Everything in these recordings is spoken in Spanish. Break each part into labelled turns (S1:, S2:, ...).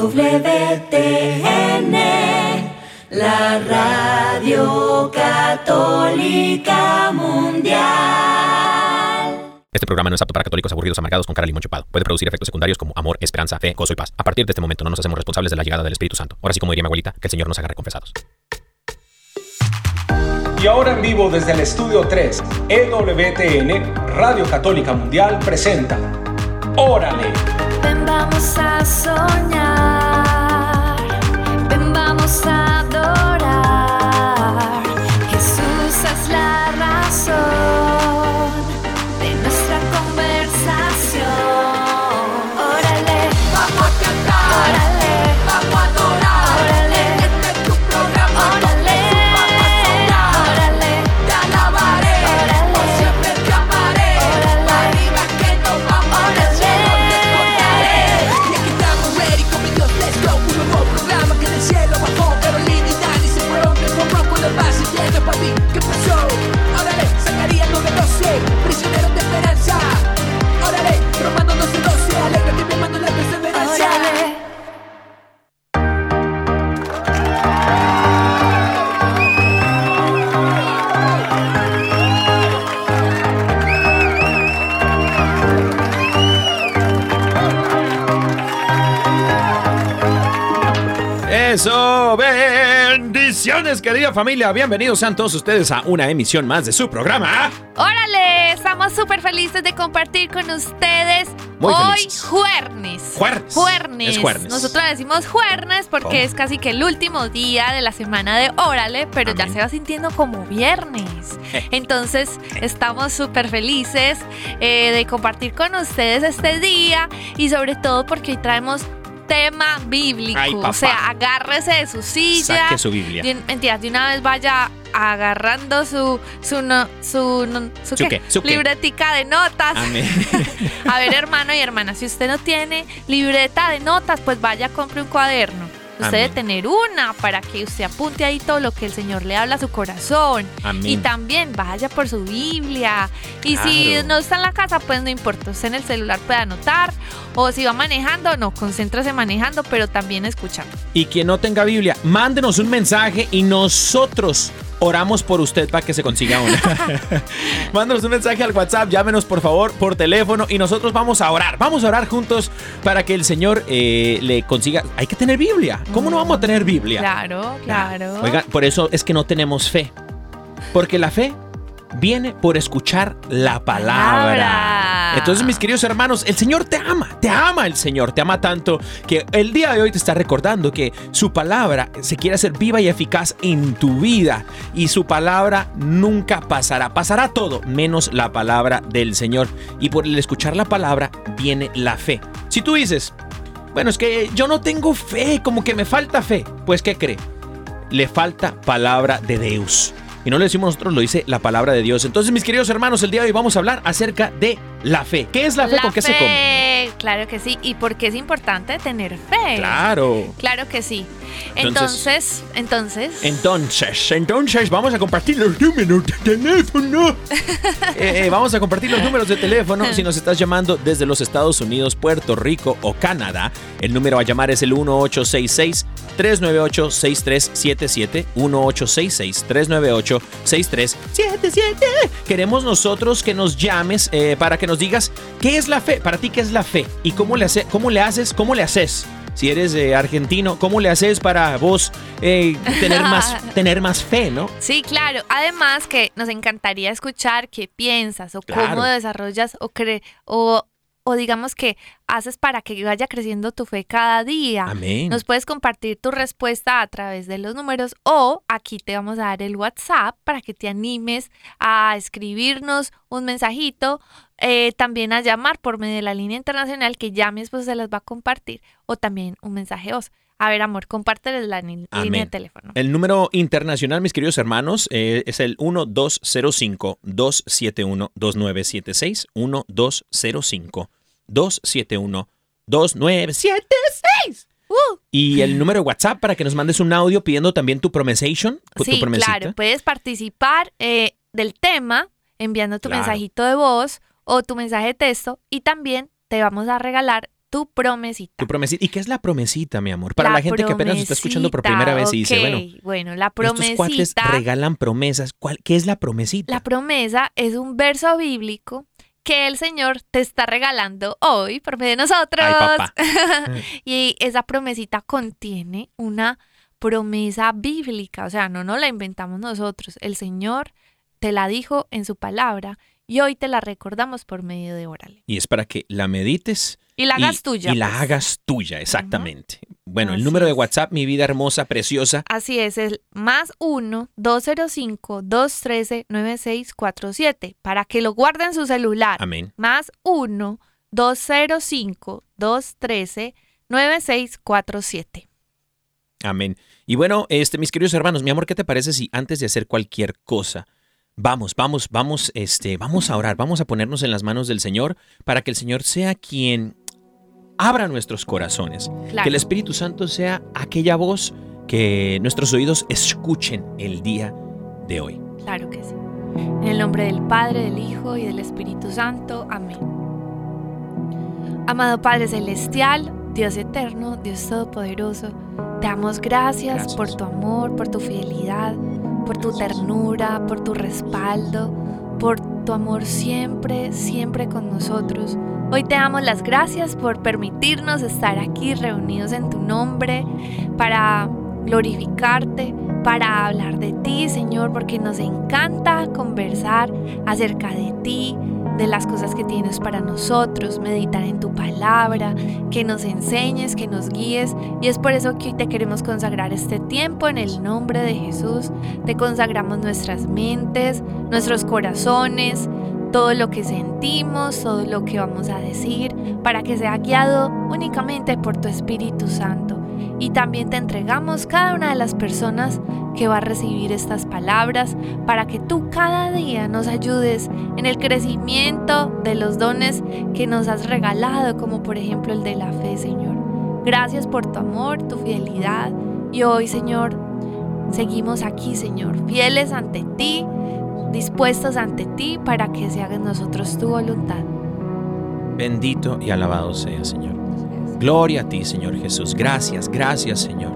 S1: EWTN, la radio católica mundial.
S2: Este programa no es apto para católicos aburridos amargados con cara limón chupado. Puede producir efectos secundarios como amor, esperanza, fe, gozo y paz. A partir de este momento no nos hacemos responsables de la llegada del Espíritu Santo. Ahora sí, como diría mi abuelita, que el Señor nos haga confesados.
S3: Y ahora en vivo desde el estudio 3, EWTN, Radio Católica Mundial presenta Órale.
S4: Vamos a soñar,
S5: Eso, bendiciones querida familia, bienvenidos sean todos ustedes a una emisión más de su programa.
S4: Órale, estamos súper felices de compartir con ustedes
S5: Muy
S4: hoy juernes.
S5: Juernes.
S4: Juernes.
S5: Es juernes.
S4: Nosotros decimos juernes porque es casi que el último día de la semana de Órale, pero ya se va sintiendo como viernes.
S5: Eh.
S4: Entonces, estamos súper felices eh, de compartir con ustedes este día y sobre todo porque hoy traemos tema bíblico.
S5: Ay,
S4: o sea, agárrese de su silla.
S5: Saque su Biblia.
S4: De, mentira, de una vez vaya agarrando su su no, su, no- su,
S5: ¿Su
S4: qué?
S5: qué? ¿Su qué?
S4: libretica de notas. A ver, hermano y hermana, si usted no tiene libreta de notas, pues vaya compre un cuaderno. Usted debe tener una para que usted apunte ahí todo lo que el Señor le habla a su corazón.
S5: Amén.
S4: Y también vaya por su Biblia. Y si no está en la casa, pues no importa. Usted en el celular puede anotar. O si va manejando, no, concéntrese manejando, pero también escuchando.
S5: Y quien no tenga Biblia, mándenos un mensaje y nosotros oramos por usted para que se consiga una. mándenos un mensaje al WhatsApp, llámenos por favor por teléfono y nosotros vamos a orar. Vamos a orar juntos para que el Señor eh, le consiga. Hay que tener Biblia. ¿Cómo no vamos a tener Biblia?
S4: Claro, claro.
S5: Oigan, por eso es que no tenemos fe. Porque la fe viene por escuchar la palabra. Entonces, mis queridos hermanos, el Señor te ama, te ama el Señor, te ama tanto que el día de hoy te está recordando que su palabra se quiere hacer viva y eficaz en tu vida y su palabra nunca pasará. Pasará todo menos la palabra del Señor. Y por el escuchar la palabra viene la fe. Si tú dices, bueno, es que yo no tengo fe, como que me falta fe, pues ¿qué cree? le falta palabra de Dios. Y no lo decimos nosotros, lo dice la palabra de Dios. Entonces, mis queridos hermanos, el día de hoy vamos a hablar acerca de la fe. ¿Qué es la fe? ¿Con qué se come?
S4: Claro que sí. ¿Y por qué es importante tener fe?
S5: Claro.
S4: Claro que sí.
S5: Entonces-
S4: Entonces, entonces,
S5: Entonces, entonces vamos a compartir los números de teléfono. Eh, eh, vamos a compartir los números de teléfono. Si nos estás llamando desde los Estados Unidos, Puerto Rico o Canadá, el número a llamar es el 1866 398 6377 1866 398 6377. Queremos nosotros que nos llames eh, para que nos digas qué es la fe. Para ti, ¿qué es la fe? ¿Y cómo le, hace, cómo le haces? ¿Cómo le haces? Si eres eh, argentino, ¿cómo le haces para vos eh, tener, más, tener más fe, no?
S4: sí, claro. Además que nos encantaría escuchar qué piensas o
S5: Claro.
S4: cómo desarrollas o cre o, o digamos que haces para que vaya creciendo tu fe cada día.
S5: Amén.
S4: Nos puedes compartir tu respuesta a través de los números o aquí te vamos a dar el WhatsApp para que te animes a escribirnos un mensajito, eh, también a llamar por medio de la línea internacional que ya mi esposo se las va a compartir o también un mensaje voz. A ver, amor, compárteles la línea de teléfono.
S5: El número internacional, mis queridos hermanos, eh, es el 1205-271-2976. 1205-271-2976.
S4: Uh.
S5: Y el número de WhatsApp para que nos mandes un audio pidiendo también tu promesation. tu
S4: Sí,
S5: promesita.
S4: claro, puedes participar eh, del tema enviando tu
S5: Claro.
S4: mensajito de voz o tu mensaje de texto y también te vamos a regalar tu promesita.
S5: Tu promesita. ¿Y qué es la promesita, mi amor? Para la, gente que apenas está escuchando por
S4: promesita,
S5: primera vez y dice, bueno,
S4: bueno, la
S5: estos cuates
S4: promesita.
S5: regalan promesas. ¿Cuál, ¿Qué es la promesita?
S4: La promesa es un verso bíblico que el Señor te está regalando hoy por medio de nosotros.
S5: Ay, papá.
S4: y esa promesita contiene una promesa bíblica, o sea, no nos la inventamos nosotros. El Señor te la dijo en su palabra y hoy te la recordamos por medio de Órale.
S5: Y es para que la medites
S4: Y la
S5: y-
S4: hagas tuya.
S5: Y la
S4: pues.
S5: hagas tuya, exactamente. Bueno, el número de. WhatsApp, mi vida hermosa, preciosa.
S4: Así es, el más 1-205-213-9647 para que lo guarden en su celular.
S5: Amén.
S4: Más 1-205-213-9647.
S5: Amén. Y bueno, este, mis queridos hermanos, mi amor, ¿qué te parece si antes de hacer cualquier cosa, vamos, vamos, vamos, este, vamos a orar, vamos a ponernos en las manos del Señor para que el Señor sea quien abra nuestros corazones,
S4: Claro.
S5: que el Espíritu Santo sea aquella voz que nuestros oídos escuchen el día de hoy.
S4: Claro que sí. En el nombre del Padre, del Hijo y del Espíritu Santo. Amén. Amado Padre Celestial, Dios eterno, Dios Todopoderoso, te damos gracias,
S5: Gracias.
S4: por tu amor, por tu fidelidad, por tu ternura, por tu respaldo, por tu amor siempre, siempre con nosotros. Hoy te damos las gracias por permitirnos estar aquí reunidos en tu nombre para glorificarte, para hablar de ti, Señor, porque nos encanta conversar acerca de ti, de las cosas que tienes para nosotros, meditar en tu palabra, que nos enseñes, que nos guíes. Y es por eso que hoy te queremos consagrar este tiempo en el nombre de Jesús. Te consagramos nuestras mentes, nuestros corazones, todo lo que sentimos, todo lo que vamos a decir, para que sea guiado únicamente por tu Espíritu Santo. Y también te entregamos cada una de las personas que va a recibir estas palabras para que tú cada día nos ayudes en el crecimiento de los dones que nos has regalado, como por ejemplo el de la fe, Señor. Gracias por tu amor, tu fidelidad. Y hoy, Señor, seguimos aquí, Señor, fieles ante ti, dispuestos ante ti para que se haga en nosotros tu voluntad.
S5: Bendito y alabado sea, Señor. Gloria a ti, Señor Jesús. Gracias, gracias, Señor.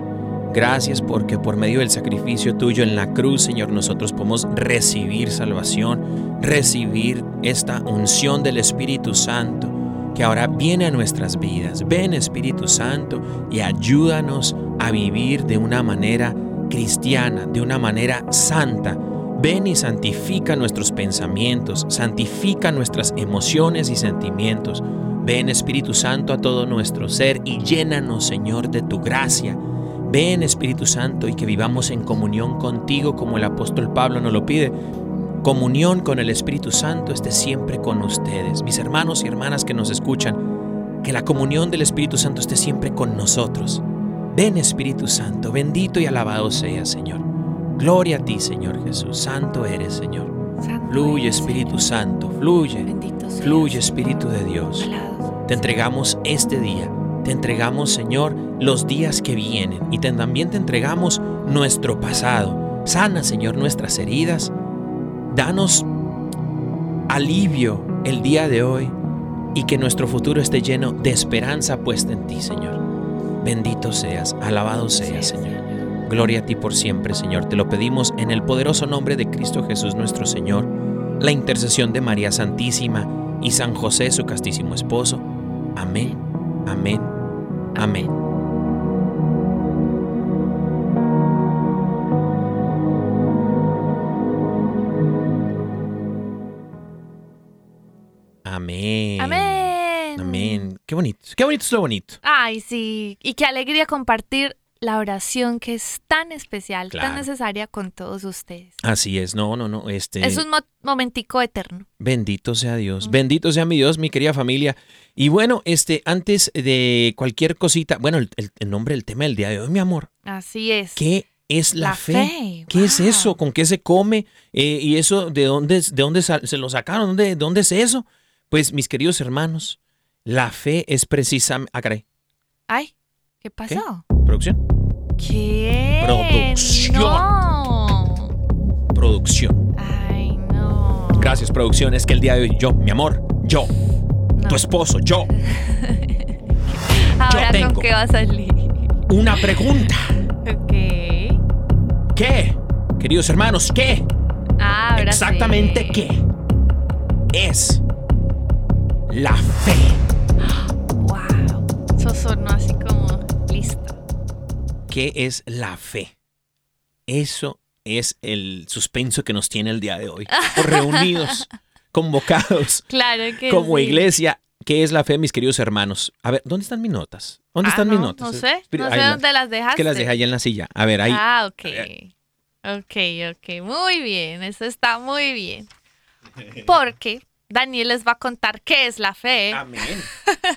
S5: Gracias porque por medio del sacrificio tuyo en la cruz, Señor, nosotros podemos recibir salvación, recibir esta unción del Espíritu Santo que ahora viene a nuestras vidas. Ven, Espíritu Santo, y ayúdanos a vivir de una manera cristiana, de una manera santa. Ven y santifica nuestros pensamientos, santifica nuestras emociones y sentimientos. Ven Espíritu Santo a todo nuestro ser y llénanos, Señor, de tu gracia. Ven Espíritu Santo y que vivamos en comunión contigo como el apóstol Pablo nos lo pide. Comunión con el Espíritu Santo esté siempre con ustedes. Mis hermanos y hermanas que nos escuchan, que la comunión del Espíritu Santo esté siempre con nosotros. Ven Espíritu Santo, bendito y alabado sea, Señor. Gloria a ti, Señor Jesús. Santo eres, Señor. Fluye, Espíritu. Santo, fluye. Fluye, Espíritu de Dios. Te entregamos este día. Te entregamos, Señor, los días que vienen. Y te- también te entregamos nuestro pasado. Sana, Señor, nuestras heridas. Danos alivio el día de hoy y que nuestro futuro esté lleno de esperanza puesta en ti, Señor. Bendito seas, alabado seas, Señor. Gloria a ti por siempre, Señor. Te lo pedimos en el poderoso nombre de Cristo Jesús nuestro Señor, la intercesión de María Santísima y San José, su castísimo esposo. Amén, amén, amén. Amén.
S4: Amén.
S5: Amén. Qué bonito. Qué bonito es lo bonito.
S4: Ay, sí. Y qué alegría compartir la oración que es tan especial,
S5: Claro.
S4: tan necesaria con todos ustedes.
S5: Así es. No, no, no. Este.
S4: Es un mo- momentico eterno.
S5: Bendito sea Dios,
S4: Mm.
S5: bendito sea mi Dios, mi querida familia. Y bueno, este, antes de cualquier cosita, bueno, el, nombre del tema del día de hoy, mi amor,
S4: Así es.
S5: ¿qué es la,
S4: La
S5: fe?
S4: fe,
S5: ¿Qué es eso? ¿Con qué se come? Eh, ¿Y eso de dónde, de dónde se lo sacaron? ¿Dónde, de ¿Dónde es eso? Pues, mis queridos hermanos, la fe es precisamente... Ah, caray,
S4: Ay, ¿qué pasó?
S5: producción.
S4: ¿Qué?
S5: Producción.
S4: No.
S5: Producción.
S4: Ay, no.
S5: Gracias, producción. Es que el día de hoy, yo, mi amor, yo,
S4: No.
S5: tu esposo, yo,
S4: Ahora
S5: tengo.
S4: con qué va a salir.
S5: una pregunta.
S4: Ok.
S5: ¿Qué? Queridos hermanos, ¿qué?
S4: Ah, ahora
S5: Exactamente
S4: sí.
S5: qué es la fe.
S4: Wow. Eso sonó así como.
S5: ¿Qué es la fe? Eso es el suspenso que nos tiene el día de hoy. Reunidos, convocados
S4: Claro que
S5: como
S4: sí.
S5: iglesia. ¿Qué es la fe, mis queridos hermanos? A ver, ¿dónde están mis notas? ¿Dónde
S4: Ah,
S5: están
S4: no,
S5: mis notas?
S4: No sé,
S5: Espera,
S4: no sé
S5: ahí
S4: dónde las
S5: Es
S4: dejaste.
S5: que las dejé allá en la silla. A ver, ahí.
S4: Ah, ok. Ok, ok. Muy bien. Eso está muy bien. Porque Daniel les va a contar qué es la fe.
S5: Amén.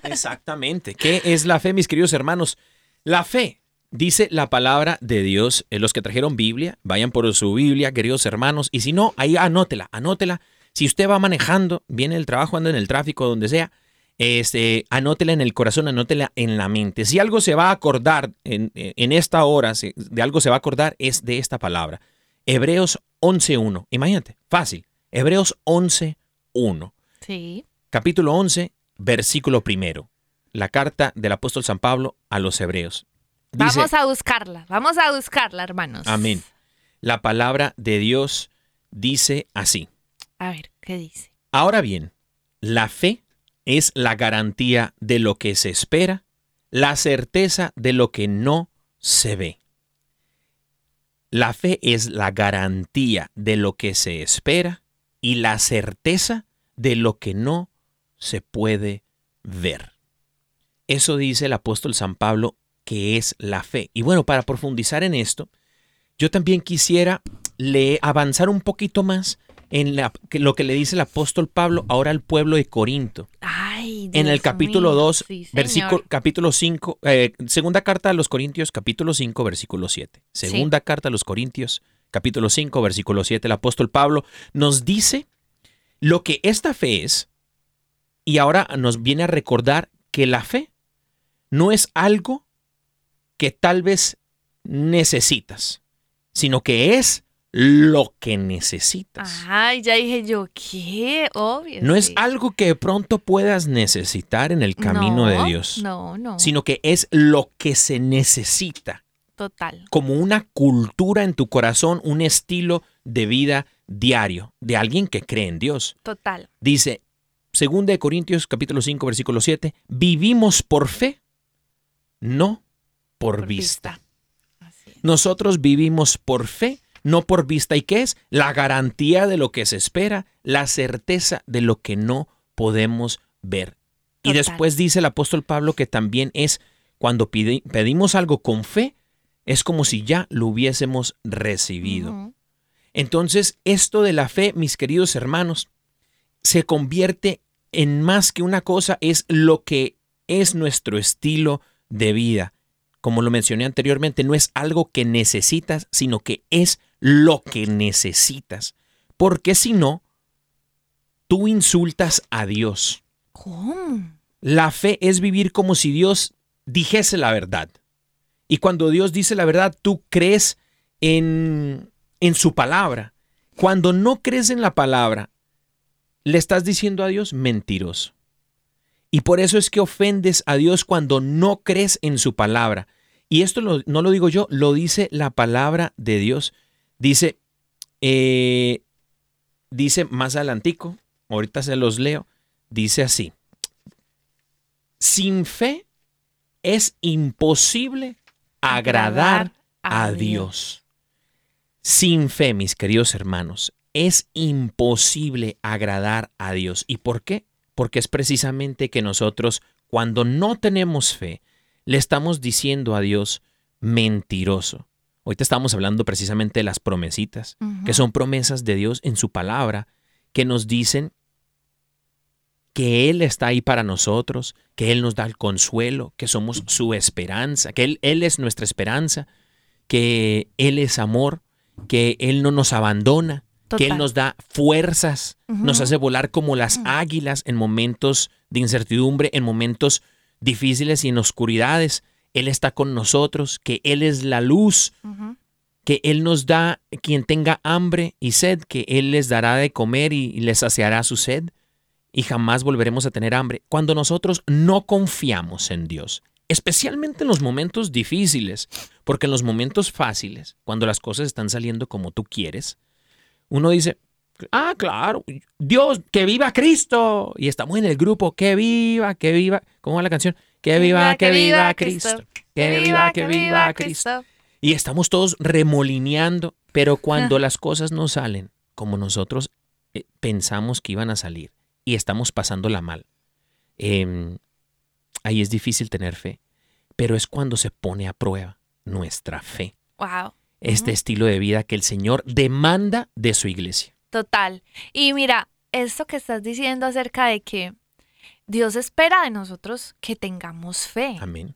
S5: Exactamente. ¿Qué es la fe, mis queridos hermanos? La fe, dice la palabra de Dios. Eh, Los que trajeron Biblia, vayan por su Biblia, queridos hermanos. Y si no, ahí anótela, anótela. Si usted va manejando, viene del trabajo, anda en el tráfico, donde sea, este, anótela en el corazón, anótela en la mente. Si algo se va a acordar en, en esta hora, si de algo se va a acordar, es de esta palabra. Hebreos 11.1. Imagínate, fácil. Hebreos 11.1
S4: Sí.
S5: capítulo 11, versículo primero. La carta del apóstol San Pablo a los hebreos. Dice,
S4: Vamos a buscarla. Vamos a buscarla, hermanos.
S5: amén. La palabra de Dios dice así.
S4: A ver, ¿qué dice?
S5: Ahora bien, la fe es la garantía de lo que se espera, la certeza de lo que no se ve. La fe es la garantía de lo que se espera y la certeza de lo que no se puede ver. Eso dice el apóstol San Pablo que es la fe. Y bueno, para profundizar en esto, yo también quisiera le avanzar un poquito más en la- que lo que le dice el apóstol Pablo ahora al pueblo de Corinto.
S4: Ay,
S5: En el capítulo
S4: mío.
S5: 2,
S4: Sí,
S5: versículo, capítulo 5, eh, segunda carta a los Corintios, capítulo 5, versículo 7. Segunda carta a los Corintios, capítulo 5, versículo 7. El apóstol Pablo nos dice lo que esta fe es y ahora nos viene a recordar que la fe no es algo que tal vez necesitas, sino que es lo que necesitas.
S4: Ay, ya dije yo, ¿qué? Obvio.
S5: No es algo que de pronto puedas necesitar en el camino
S4: No,
S5: de Dios,
S4: No, no.
S5: sino que es lo que se necesita,
S4: Total.
S5: como una cultura en tu corazón, un estilo de vida diario de alguien que cree en Dios.
S4: Total.
S5: Dice, 2 de Corintios capítulo 5 versículo 7, vivimos por fe, no por,
S4: Por
S5: vista. Nosotros vivimos por fe, no por vista. ¿Y qué es? La garantía de lo que se espera, la certeza de lo que no podemos ver. Y después dice el apóstol Pablo que también es cuando pide- pedimos algo con fe, es como si ya lo hubiésemos recibido. Entonces, esto de la fe, mis queridos hermanos, se convierte en más que una cosa, es lo que es nuestro estilo de vida. Como lo mencioné anteriormente, no es algo que necesitas, sino que es lo que necesitas. Porque si no, tú insultas a Dios.
S4: ¿Cómo?
S5: La fe es vivir como si Dios dijese la verdad. Y cuando Dios dice la verdad, tú crees en, en su palabra. Cuando no crees en la palabra, le estás diciendo a Dios mentiroso. Y por eso es que ofendes a Dios cuando no crees en su palabra. Y esto lo- no lo digo yo, lo dice la palabra de Dios. Dice, eh, dice más adelantico, ahorita se los leo, dice así. Sin fe es imposible agradar a Dios. Sin fe, mis queridos hermanos, es imposible agradar a Dios. ¿Y por qué? Porque es precisamente que nosotros, cuando no tenemos fe, le estamos diciendo a Dios mentiroso. Ahorita estamos hablando precisamente de las promesitas, que son promesas de Dios en su palabra, que nos dicen que Él está ahí para nosotros, que Él nos da el consuelo, que somos su esperanza, que Él, Él es nuestra esperanza, que Él es amor, que Él no nos abandona, que Él nos da fuerzas, nos hace volar como las águilas en momentos de incertidumbre, en momentos difíciles y en oscuridades. Él está con nosotros, que Él es la luz, que Él nos da, quien tenga hambre y sed, que Él les dará de comer y, y les saciará su sed, y jamás volveremos a tener hambre. Cuando nosotros no confiamos en Dios, especialmente en los momentos difíciles, porque en los momentos fáciles, cuando las cosas están saliendo como tú quieres, uno dice, ah, claro, Dios, que viva Cristo. Y estamos en el grupo, que viva, que viva, ¿cómo va la canción? Que viva, que viva Cristo. Que viva, que viva Cristo. Y estamos todos remolineando, pero cuando las cosas no salen como nosotros eh, pensamos que iban a salir y estamos pasándola mal, em, ahí es difícil tener fe, pero es cuando se pone a prueba nuestra fe,
S4: Wow.
S5: este estilo de vida que el Señor demanda de su iglesia.
S4: Total. Y mira, esto que estás diciendo acerca de que Dios espera de nosotros que tengamos fe.
S5: Amén.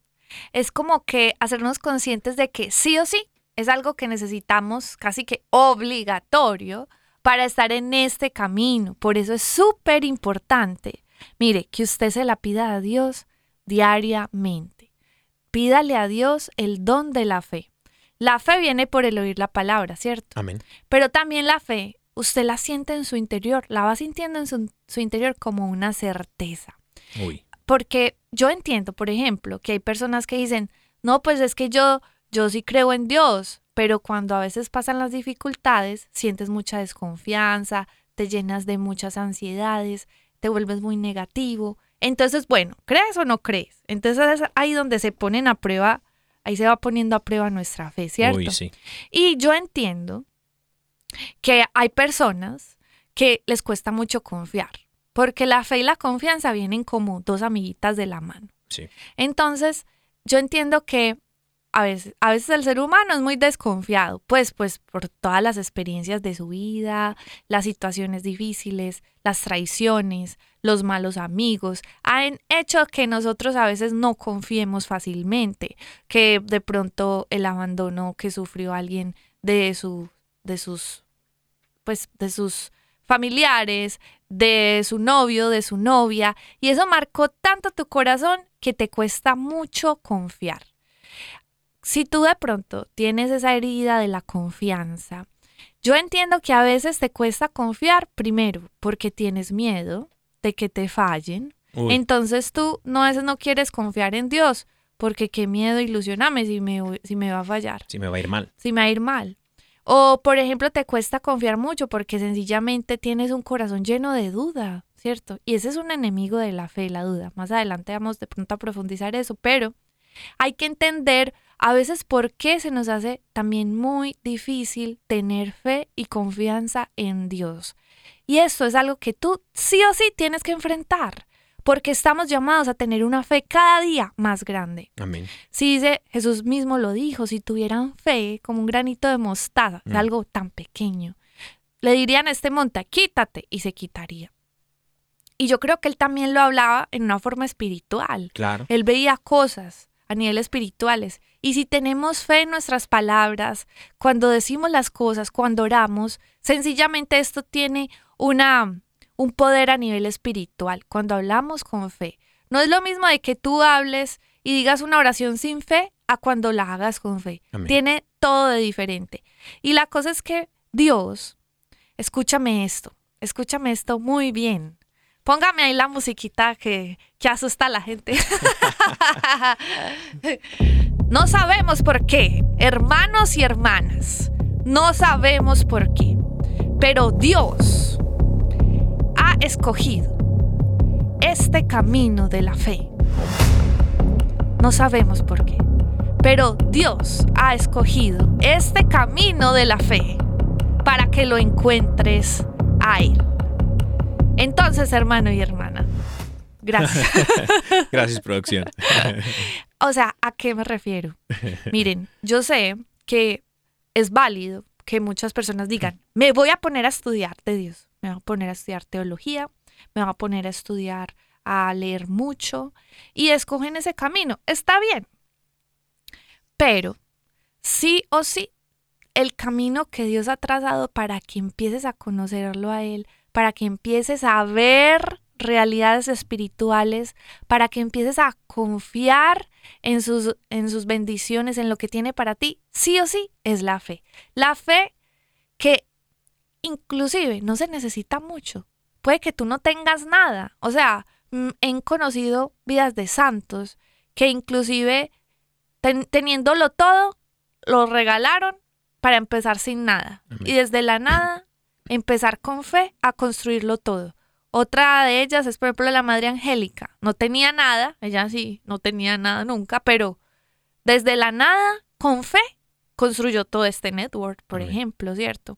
S4: Es como que hacernos conscientes de que sí o sí es algo que necesitamos casi que obligatorio para estar en este camino. Por eso es súper importante. Mire, que usted se la pida a Dios diariamente. Pídale a Dios el don de la fe. La fe viene por el oír la palabra, ¿cierto?
S5: Amén.
S4: Pero también la fe, usted la siente en su interior, la va sintiendo en su, su interior como una certeza.
S5: Uy.
S4: Porque yo entiendo, por ejemplo, que hay personas que dicen, no, pues es que yo, yo sí creo en Dios, pero cuando a veces pasan las dificultades, sientes mucha desconfianza, te llenas de muchas ansiedades, te vuelves muy negativo. Entonces, bueno, ¿crees o no crees? Entonces es ahí donde se ponen a prueba, ahí se va poniendo a prueba nuestra fe, ¿cierto?
S5: Uy, sí.
S4: Y yo entiendo que hay personas que les cuesta mucho confiar, porque la fe y la confianza vienen como dos amiguitas de la mano.
S5: Sí.
S4: Entonces, yo entiendo que a veces, a veces el ser humano es muy desconfiado, pues, pues por todas las experiencias de su vida, las situaciones difíciles, las traiciones, los malos amigos, han hecho que nosotros a veces no confiemos fácilmente, que de pronto el abandono que sufrió alguien de su, de sus, pues, de sus familiares, de su novio, de su novia, y eso marcó tanto tu corazón que te cuesta mucho confiar. Si tú de pronto tienes esa herida de la confianza, yo entiendo que a veces te cuesta confiar primero porque tienes miedo de que te fallen.
S5: Uy.
S4: Entonces tú no a veces no quieres confiar en Dios porque qué miedo ilusionarme si me, si me va a fallar
S5: Sí me va a ir mal.
S4: si me va a ir mal. O, por ejemplo, te cuesta confiar mucho porque sencillamente tienes un corazón lleno de duda, ¿cierto? Y ese es un enemigo de la fe, la duda. Más adelante vamos de pronto a profundizar eso, pero hay que entender a veces por qué se nos hace también muy difícil tener fe y confianza en Dios. Y esto es algo que tú sí o sí tienes que enfrentar, porque estamos llamados a tener una fe cada día más grande.
S5: Amén.
S4: Si dice, Jesús mismo lo dijo, si tuvieran fe como un granito de mostaza,
S5: Mm.
S4: algo tan pequeño, le dirían a este monte, quítate, y se quitaría. Y yo creo que él también lo hablaba en una forma espiritual.
S5: Claro.
S4: Él veía cosas a nivel espirituales. Y si tenemos fe en nuestras palabras, cuando decimos las cosas, cuando oramos, sencillamente esto tiene una, un poder a nivel espiritual. Cuando hablamos con fe. No es lo mismo de que tú hables y digas una oración sin fe a cuando la hagas con fe.
S5: Amén.
S4: Tiene todo de diferente. Y la cosa es que Dios, escúchame esto, escúchame esto muy bien. Póngame ahí la musiquita que, que asusta a la gente. no sabemos por qué, hermanos y hermanas, no sabemos por qué, pero Dios escogido este camino de la fe. No sabemos por qué, pero Dios ha escogido este camino de la fe para que lo encuentres a Él. Entonces, hermano y hermana, gracias.
S5: Gracias, producción.
S4: O sea, ¿a qué me refiero? Miren, yo sé que es válido que muchas personas digan, me voy a poner a estudiar de Dios, me voy a poner a estudiar teología, me voy a poner a estudiar, a leer mucho y escogen ese camino. Está bien. Pero sí o sí, el camino que Dios ha trazado para que empieces a conocerlo a Él, para que empieces a ver realidades espirituales, para que empieces a confiar en sus, en sus bendiciones, en lo que tiene para ti, sí o sí es la fe. La fe que inclusive no se necesita mucho. Puede que tú no tengas nada. O sea, mm, he conocido vidas de santos que inclusive ten- teniéndolo todo, lo regalaron para empezar sin nada. Y desde la nada, empezar con fe a construirlo todo. Otra de ellas es, por ejemplo, la Madre Angélica. No tenía nada, ella sí, no tenía nada nunca, pero desde la nada, con fe, construyó todo este network, por ejemplo, ¿cierto?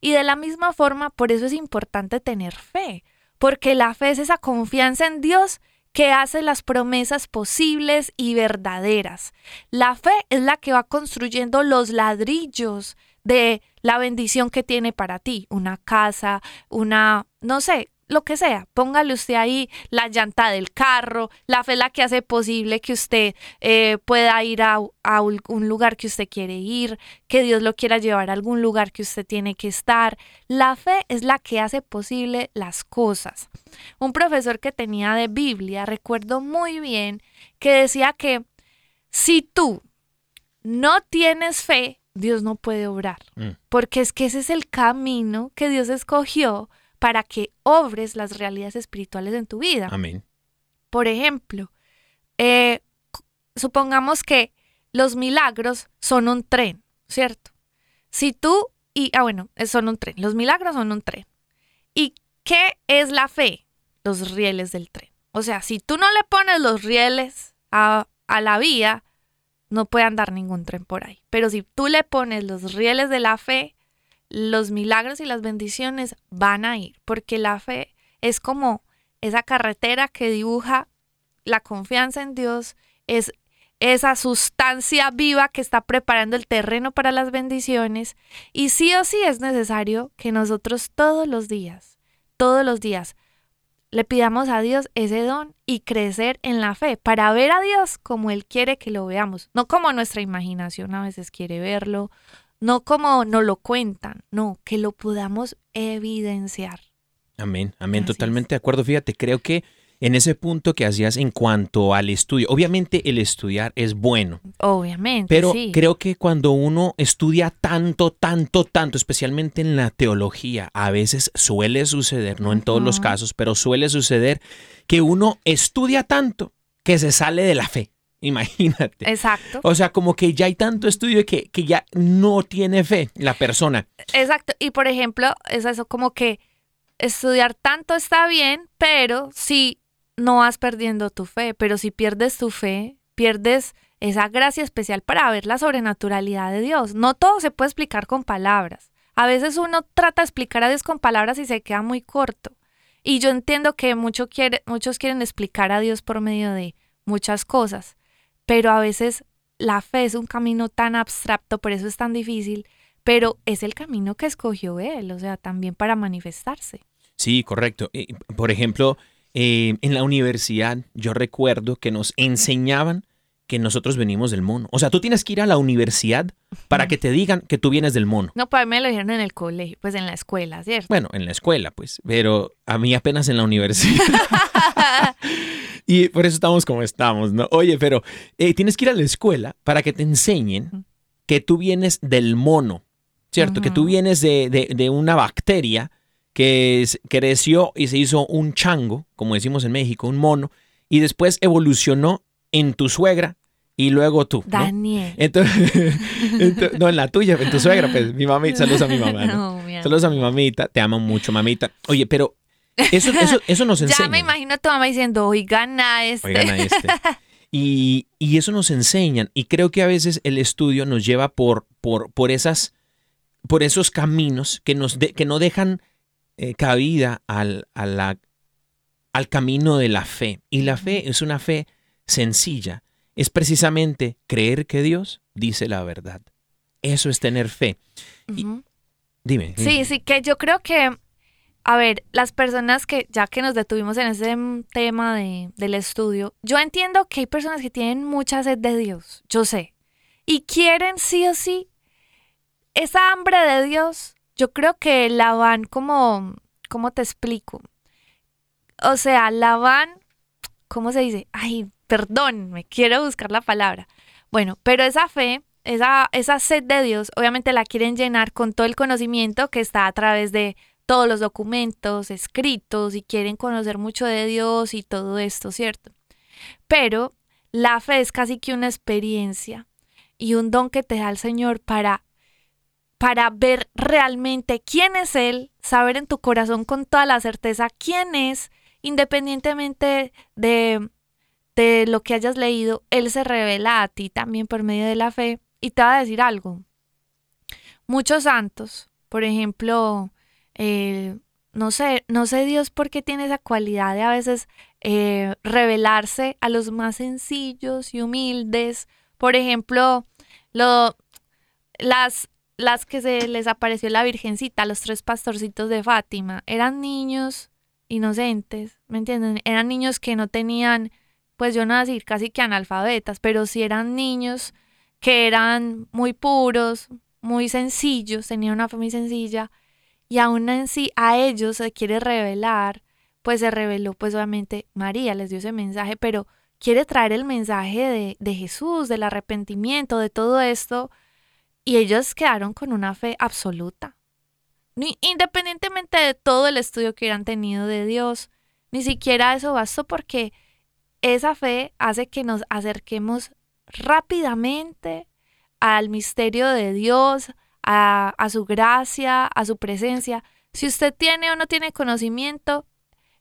S4: Y de la misma forma, por eso es importante tener fe, porque la fe es esa confianza en Dios que hace las promesas posibles y verdaderas. La fe es la que va construyendo los ladrillos de la bendición que tiene para ti, una casa, una, no sé, lo que sea, póngale usted ahí la llanta del carro, la fe es la que hace posible que usted eh, pueda ir a, a un lugar que usted quiere ir, que Dios lo quiera llevar a algún lugar que usted tiene que estar. La fe es la que hace posible las cosas. Un profesor que tenía de Biblia, recuerdo muy bien, que decía que si tú no tienes fe, Dios no puede obrar.
S5: Mm.
S4: Porque es que ese es el camino que Dios escogió para que obres las realidades espirituales en tu vida.
S5: Amén.
S4: Por ejemplo, eh, supongamos que los milagros son un tren, ¿cierto? Si tú, y, ah bueno, son un tren, los milagros son un tren. ¿Y qué es la fe? Los rieles del tren. O sea, si tú no le pones los rieles a, a la vía, no puede andar ningún tren por ahí. Pero si tú le pones los rieles de la fe, los milagros y las bendiciones van a ir, porque la fe es como esa carretera que dibuja la confianza en Dios, es esa sustancia viva que está preparando el terreno para las bendiciones. Y sí o sí es necesario que nosotros todos los días, todos los días, le pidamos a Dios ese don y crecer en la fe para ver a Dios como Él quiere que lo veamos, no como nuestra imaginación a veces quiere verlo, no como nos lo cuentan, no, que lo podamos evidenciar.
S5: Amén, amén,
S4: Así es.
S5: totalmente de acuerdo. Fíjate, creo que en ese punto que hacías en cuanto al estudio, obviamente el estudiar es bueno,
S4: Obviamente,
S5: pero
S4: sí.
S5: creo que cuando uno estudia tanto, tanto, tanto, especialmente en la teología, a veces suele suceder, no en todos los casos, pero suele suceder que uno estudia tanto que se sale de la fe. Imagínate.
S4: Exacto.
S5: O sea, como que ya hay tanto estudio que, que ya no tiene fe la persona.
S4: Exacto. Y por ejemplo, es eso como que estudiar tanto está bien, pero si no vas perdiendo tu fe, pero si pierdes tu fe, pierdes esa gracia especial para ver la sobrenaturalidad de Dios. No todo se puede explicar con palabras. A veces uno trata de explicar a Dios con palabras y se queda muy corto. Y yo entiendo que mucho quiere- muchos quieren explicar a Dios por medio de muchas cosas, pero a veces la fe es un camino tan abstracto, por eso es tan difícil, pero es el camino que escogió Él, o sea, también para manifestarse.
S5: Sí, correcto. Por ejemplo, eh, en la universidad yo recuerdo que nos enseñaban que nosotros venimos del mono. O sea, tú tienes que ir a la universidad para que te digan que tú vienes del mono.
S4: No, pues a mí me lo dijeron en el colegio, pues en la escuela, ¿cierto?
S5: Bueno, en la escuela, pues, pero a mí apenas en la universidad. y por eso estamos como estamos, ¿no? Oye, pero eh, tienes que ir a la escuela para que te enseñen que tú vienes del mono, ¿cierto? Que tú vienes de, de- de una bacteria que es- creció y se hizo un chango, como decimos en México, un mono, y después evolucionó en tu suegra y luego tú. ¿no?
S4: Daniel.
S5: Entonces, ento- no, en la tuya, en tu suegra, pues mi mamá, saludos a mi mamá. ¿no?
S4: No.
S5: Saludos a mi mamita, te amo mucho, mamita. Oye, pero eso, eso, eso nos enseña.
S4: Ya me imagino a tu mamá diciendo, oigan a este.
S5: Oigan a este. Y, y eso nos enseñan. Y creo que a veces el estudio nos lleva por, por, por, esas, por esos caminos que, nos de- que no dejan eh, cabida al, a la- al camino de la fe. Y la fe es una fe sencilla. Es precisamente creer que Dios dice la verdad. Eso es tener fe. y-. Dime.
S4: Sí, sí, que yo creo que, a ver, las personas que, ya que nos detuvimos en ese tema de, del estudio, yo entiendo que hay personas que tienen mucha sed de Dios, yo sé, y quieren sí o sí esa hambre de Dios, yo creo que la van como, ¿cómo te explico? O sea, la van, ¿cómo se dice? Ay, perdón, me quiero buscar la palabra. Bueno, pero esa fe, esa, esa sed de Dios, obviamente la quieren llenar con todo el conocimiento que está a través de todos los documentos escritos y quieren conocer mucho de Dios y todo esto, ¿cierto? Pero la fe es casi que una experiencia y un don que te da el Señor para para ver realmente quién es Él, saber en tu corazón con toda la certeza quién es, independientemente de, de lo que hayas leído, Él se revela a ti también por medio de la fe y te va a decir algo. Muchos santos, por ejemplo, eh, no sé, no sé Dios por qué tiene esa cualidad de a veces eh, revelarse a los más sencillos y humildes. Por ejemplo, lo, las, las que se les apareció la Virgencita, los tres pastorcitos de Fátima, eran niños inocentes, ¿me entienden? Eran niños que no tenían, pues yo no voy a decir casi que analfabetas, pero sí eran niños que eran muy puros, muy sencillos, tenían una muy sencilla y aún en sí a ellos se quiere revelar, pues se reveló pues obviamente María, les dio ese mensaje, pero quiere traer el mensaje de, de Jesús, del arrepentimiento, de todo esto, y ellos quedaron con una fe absoluta. Independientemente de todo el estudio que hubieran tenido de Dios, ni siquiera eso bastó porque esa fe hace que nos acerquemos rápidamente al misterio de Dios, a, su gracia, a su presencia. Si usted tiene o no tiene conocimiento,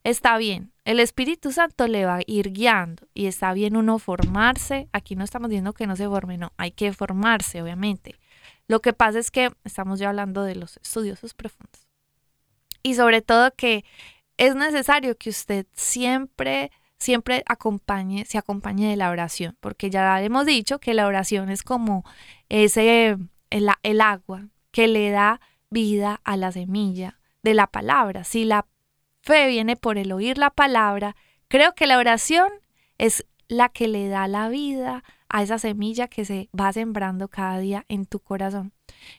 S4: está bien. El Espíritu Santo le va a ir guiando y está bien uno formarse. Aquí no estamos diciendo que no se forme, no, hay que formarse, obviamente. Lo que pasa es que estamos ya hablando de los estudiosos profundos. Y sobre todo que es necesario que usted siempre, siempre acompañe, se acompañe de la oración, porque ya hemos dicho que la oración es como ese el, agua que le da vida a la semilla de la palabra. Si la fe viene por el oír la palabra, creo que la oración es la que le da la vida a esa semilla que se va sembrando cada día en tu corazón.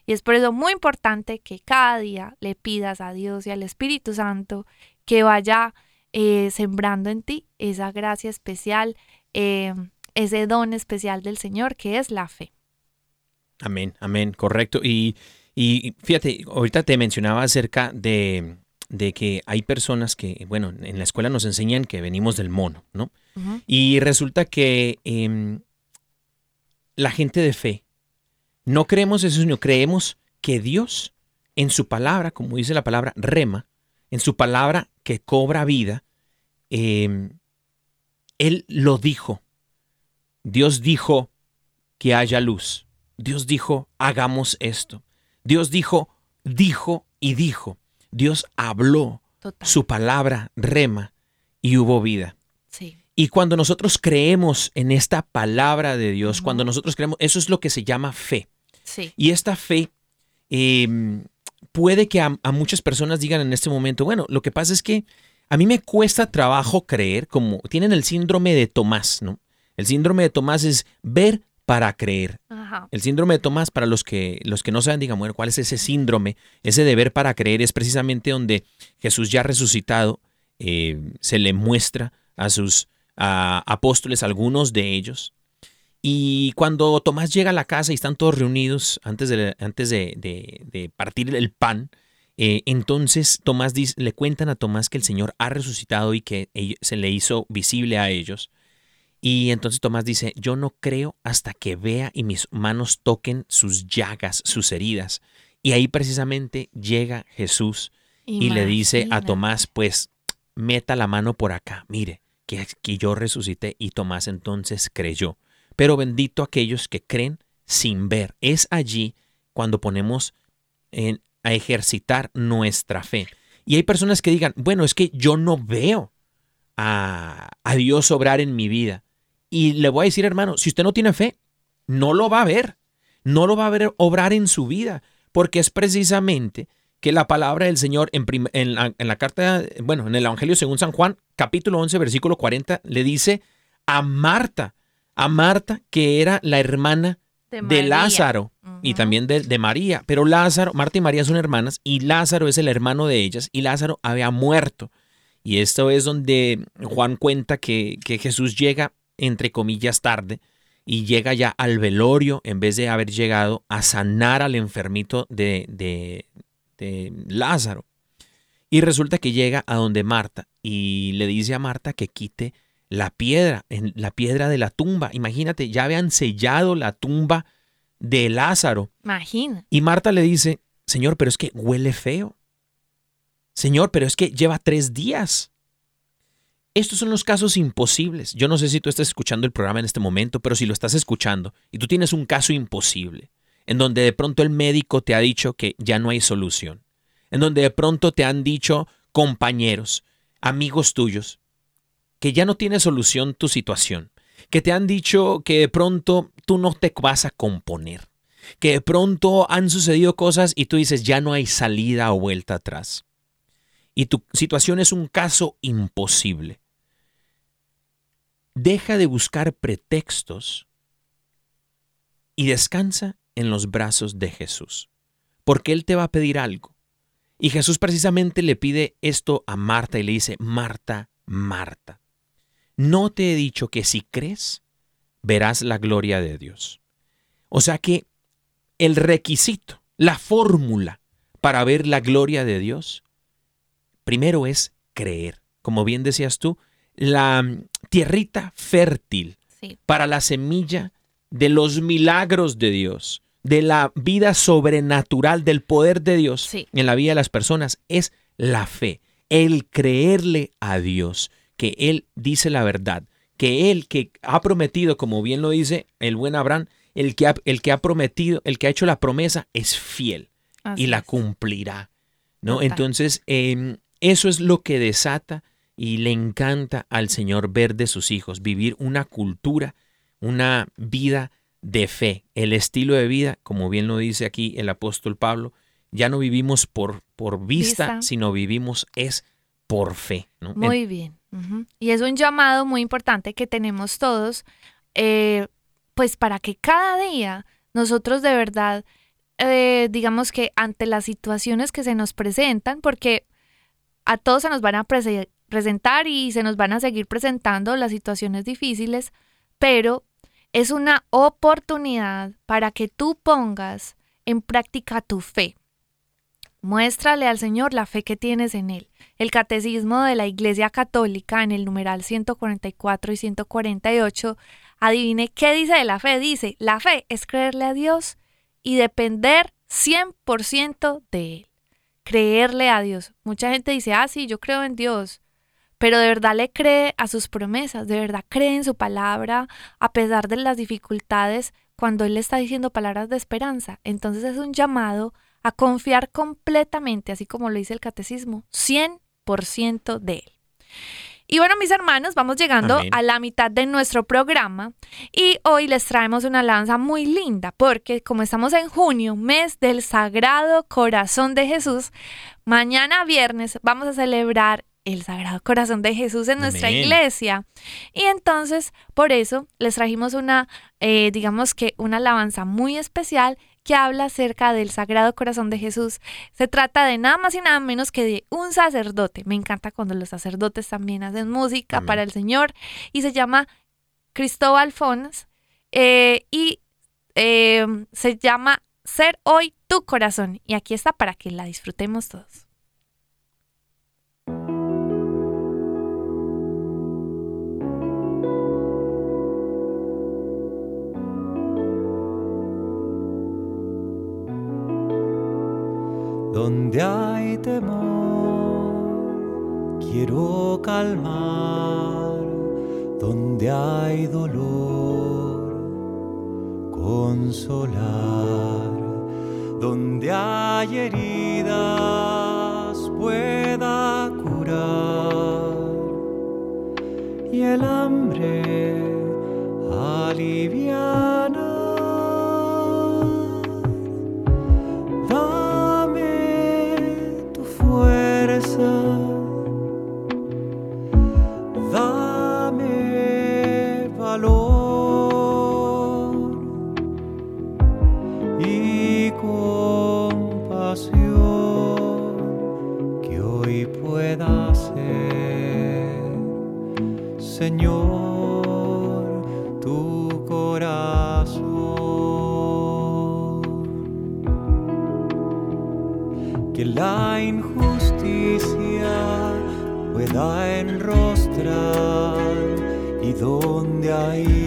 S4: Y es por eso muy importante que cada día le pidas a Dios y al Espíritu Santo que vaya eh, sembrando en ti esa gracia especial, eh, ese don especial del Señor que es la fe.
S5: Amén, amén, correcto. Y, y fíjate, ahorita te mencionaba acerca de, que hay personas que, bueno, en la escuela nos enseñan que venimos del mono, ¿no? Y resulta que em, la gente de fe, no creemos eso, sino creemos que Dios, en su palabra, como dice la palabra rema, en su palabra que cobra vida, em, Él lo dijo. Dios dijo que haya luz. Dios dijo, hagamos esto. Dios dijo, dijo y dijo. Dios habló. Su palabra rema y hubo vida. Y cuando nosotros creemos en esta palabra de Dios, cuando nosotros creemos, eso es lo que se llama fe. Y esta fe em, puede que a, a, muchas personas digan en este momento, bueno, lo que pasa es que a mí me cuesta trabajo creer, como tienen el síndrome de Tomás, ¿no? El síndrome de Tomás es ver para creer. El síndrome de Tomás, para los que, los que no saben, digan, bueno, ¿cuál es ese síndrome? Ese deber para creer es precisamente donde Jesús ya resucitado eh, se le muestra a sus apóstoles, algunos de ellos. Y cuando Tomás llega a la casa y están todos reunidos antes de, antes de, partir el pan, eh, entonces Tomás dice, le cuentan a Tomás que el Señor ha resucitado y que se le hizo visible a ellos. Y entonces Tomás dice, yo no creo hasta que vea y mis manos toquen sus llagas, sus heridas. Y ahí precisamente llega Jesús y le dice a Tomás, pues meta la mano por acá, mire, que, que yo resucité y Tomás entonces creyó. Pero bendito aquellos que creen sin ver. Es allí cuando ponemos en, a ejercitar nuestra fe. Y hay personas que digan, bueno, es que yo no veo a, a Dios obrar en mi vida. Y le voy a decir, hermano, si usted no tiene fe, no lo va a ver. No lo va a ver obrar en su vida. Porque es precisamente que la palabra del Señor en, la, carta, bueno, en el Evangelio según San Juan, capítulo 11, versículo 40, le dice a Marta, a Marta que era la hermana de, Lázaro y también de, de, María. Pero Lázaro, Marta y María son hermanas y Lázaro es el hermano de ellas y Lázaro había muerto. Y esto es donde Juan cuenta que, que Jesús llega entre comillas, tarde y llega ya al velorio en vez de haber llegado a sanar al enfermito de, de, Lázaro. Y resulta que llega a donde Marta y le dice a Marta que quite la piedra, en la piedra de la tumba. Imagínate, ya habían sellado la tumba de Lázaro.
S4: Imagina.
S5: Y Marta le dice, Señor, pero es que huele feo. Señor, pero es que lleva tres días. Estos son los casos imposibles. Yo no sé si tú estás escuchando el programa en este momento, pero si lo estás escuchando y tú tienes un caso imposible, en donde de pronto el médico te ha dicho que ya no hay solución, en donde de pronto te han dicho compañeros, amigos tuyos, que ya no tiene solución tu situación, que te han dicho que de pronto tú no te vas a componer, que de pronto han sucedido cosas y tú dices ya no hay salida o vuelta atrás. Y tu situación es un caso imposible. Deja de buscar pretextos y descansa en los brazos de Jesús, porque Él te va a pedir algo. Y Jesús precisamente le pide esto a Marta y le dice, Marta, Marta, ¿no te he dicho que si crees, verás la gloria de Dios? O sea que el requisito, la fórmula para ver la gloria de Dios, primero es creer. Como bien decías tú, la tierrita fértil
S4: Sí.
S5: para la semilla de los milagros de Dios, de la vida sobrenatural, del poder de Dios
S4: Sí.
S5: en la vida de las personas, es la fe, el creerle a Dios, que Él dice la verdad, que Él que ha prometido, como bien lo dice el buen Abraham, el que ha, el que ha prometido, el que ha hecho la promesa es fiel
S4: Así
S5: y la
S4: es.
S5: cumplirá. ¿no? Entonces, eh, eso es lo que desata y le encanta al Señor ver de sus hijos, vivir una cultura, una vida de fe, el estilo de vida, como bien lo dice aquí el apóstol Pablo, ya no vivimos por, por vista,
S4: Vista.
S5: sino vivimos es por fe. ¿no?
S4: Muy bien. Y es un llamado muy importante que tenemos todos, eh, pues para que cada día nosotros de verdad, eh, digamos que ante las situaciones que se nos presentan, porque a todos se nos van a prese- presentar y se nos van a seguir presentando las situaciones difíciles, pero es una oportunidad para que tú pongas en práctica tu fe. Muéstrale al Señor la fe que tienes en Él. El Catecismo de la Iglesia Católica en el numeral 144 y 148, adivine qué dice de la fe. Dice, la fe es creerle a Dios y depender 100% de Él. Creerle a Dios. Mucha gente dice, ah, sí, yo creo en Dios, pero de verdad le cree a sus promesas, de verdad cree en su palabra, a pesar de las dificultades, cuando Él le está diciendo palabras de esperanza. Entonces es un llamado a confiar completamente, así como lo dice el catecismo, 100% de Él. Y bueno, mis hermanos, vamos llegando
S5: Amén.
S4: a la mitad de nuestro programa y hoy les traemos una alabanza muy linda porque como estamos en junio, mes del Sagrado Corazón de Jesús, mañana viernes vamos a celebrar el Sagrado Corazón de Jesús en nuestra
S5: Amén.
S4: iglesia. Y entonces, por eso, les trajimos una, eh, digamos que una alabanza muy especial que habla acerca del Sagrado Corazón de Jesús. Se trata de nada más y nada menos que de un sacerdote. Me encanta cuando los sacerdotes también hacen música
S5: Amén.
S4: para el Señor. Y se llama Cristóbal Fons. eh, y eh, se llama Ser hoy tu corazón. Y aquí está para que la disfrutemos todos.
S6: Donde hay temor, quiero calmar. Donde hay dolor, consolar. Donde hay heridas, pueda curar. Y el hambre alivianar. Señor, tu corazón. Que la injusticia pueda enrostrar donde hay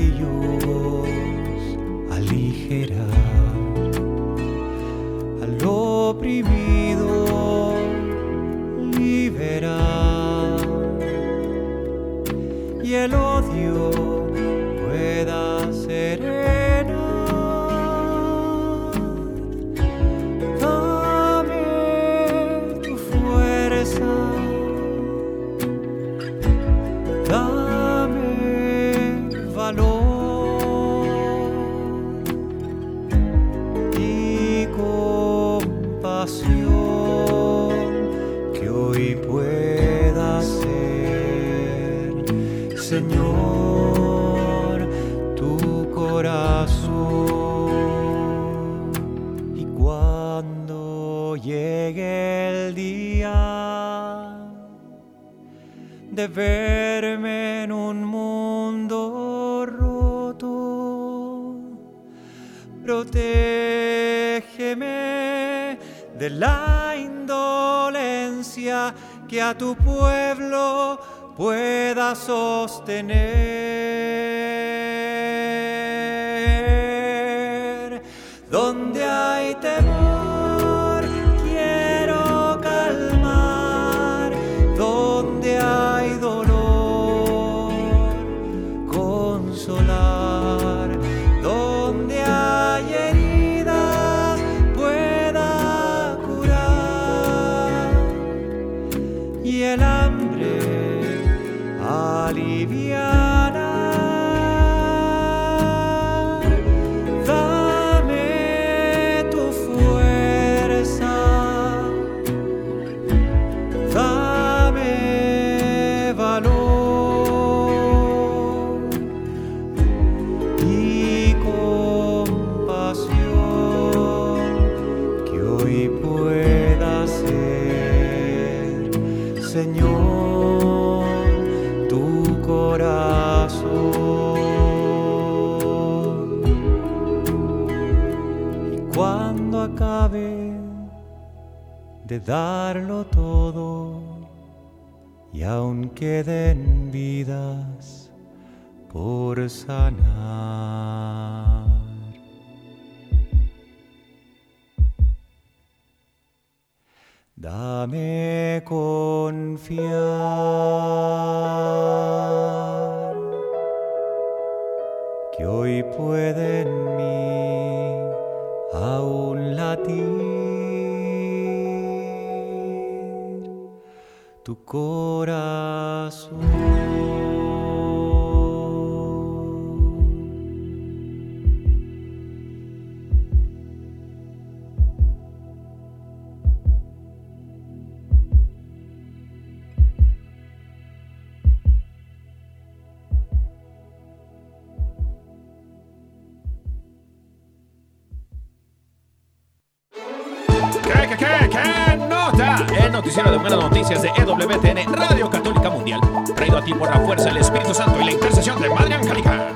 S5: noticiero de buenas noticias de EWTN, Radio Católica Mundial. Traído a ti por la fuerza del Espíritu Santo y la intercesión de Madre Angélica.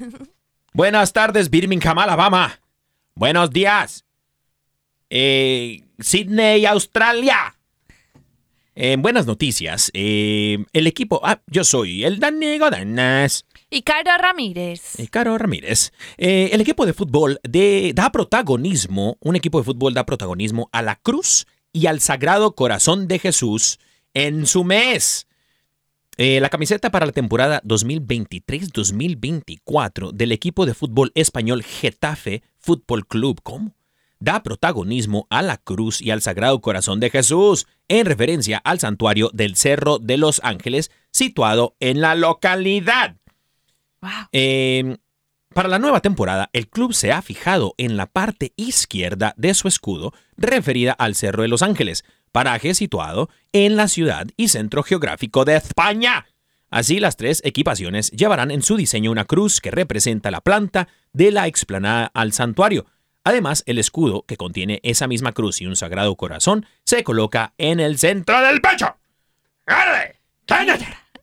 S5: Buenas tardes, Birmingham, Alabama. Buenos días. Eh, Sydney, Australia. Eh, buenas noticias. Eh, el equipo. Ah, yo soy el Daniego Danas.
S4: Y Caro Ramírez.
S5: Eh, Caro Ramírez. Eh, el equipo de fútbol da protagonismo, un equipo de fútbol da protagonismo a la cruz y al Sagrado Corazón de Jesús en su mes. Eh, la camiseta para la temporada 2023-2024 del equipo de fútbol español Getafe Fútbol Club, ¿cómo? Da protagonismo a la cruz y al Sagrado Corazón de Jesús, en referencia al santuario del Cerro de los Ángeles, situado en la localidad. Eh, para la nueva temporada, el club se ha fijado en la parte izquierda de su escudo, referida al Cerro de los Ángeles, paraje situado en la ciudad y centro geográfico de España. Así, las tres equipaciones llevarán en su diseño una cruz que representa la planta de la explanada al santuario. Además, el escudo que contiene esa misma cruz y un sagrado corazón se coloca en el centro del pecho. ¡Arre!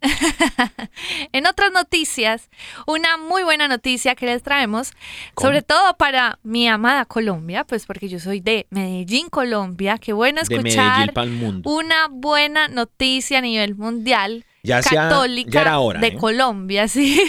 S4: En otras noticias, una muy buena noticia que les traemos,
S5: ¿Cómo?
S4: sobre todo para mi amada Colombia, pues porque yo soy de Medellín, Colombia. Qué bueno escuchar
S5: mundo.
S4: una buena noticia a nivel mundial.
S5: Ya sea-
S4: católica
S5: ya era hora,
S4: de
S5: ¿eh?
S4: Colombia, sí.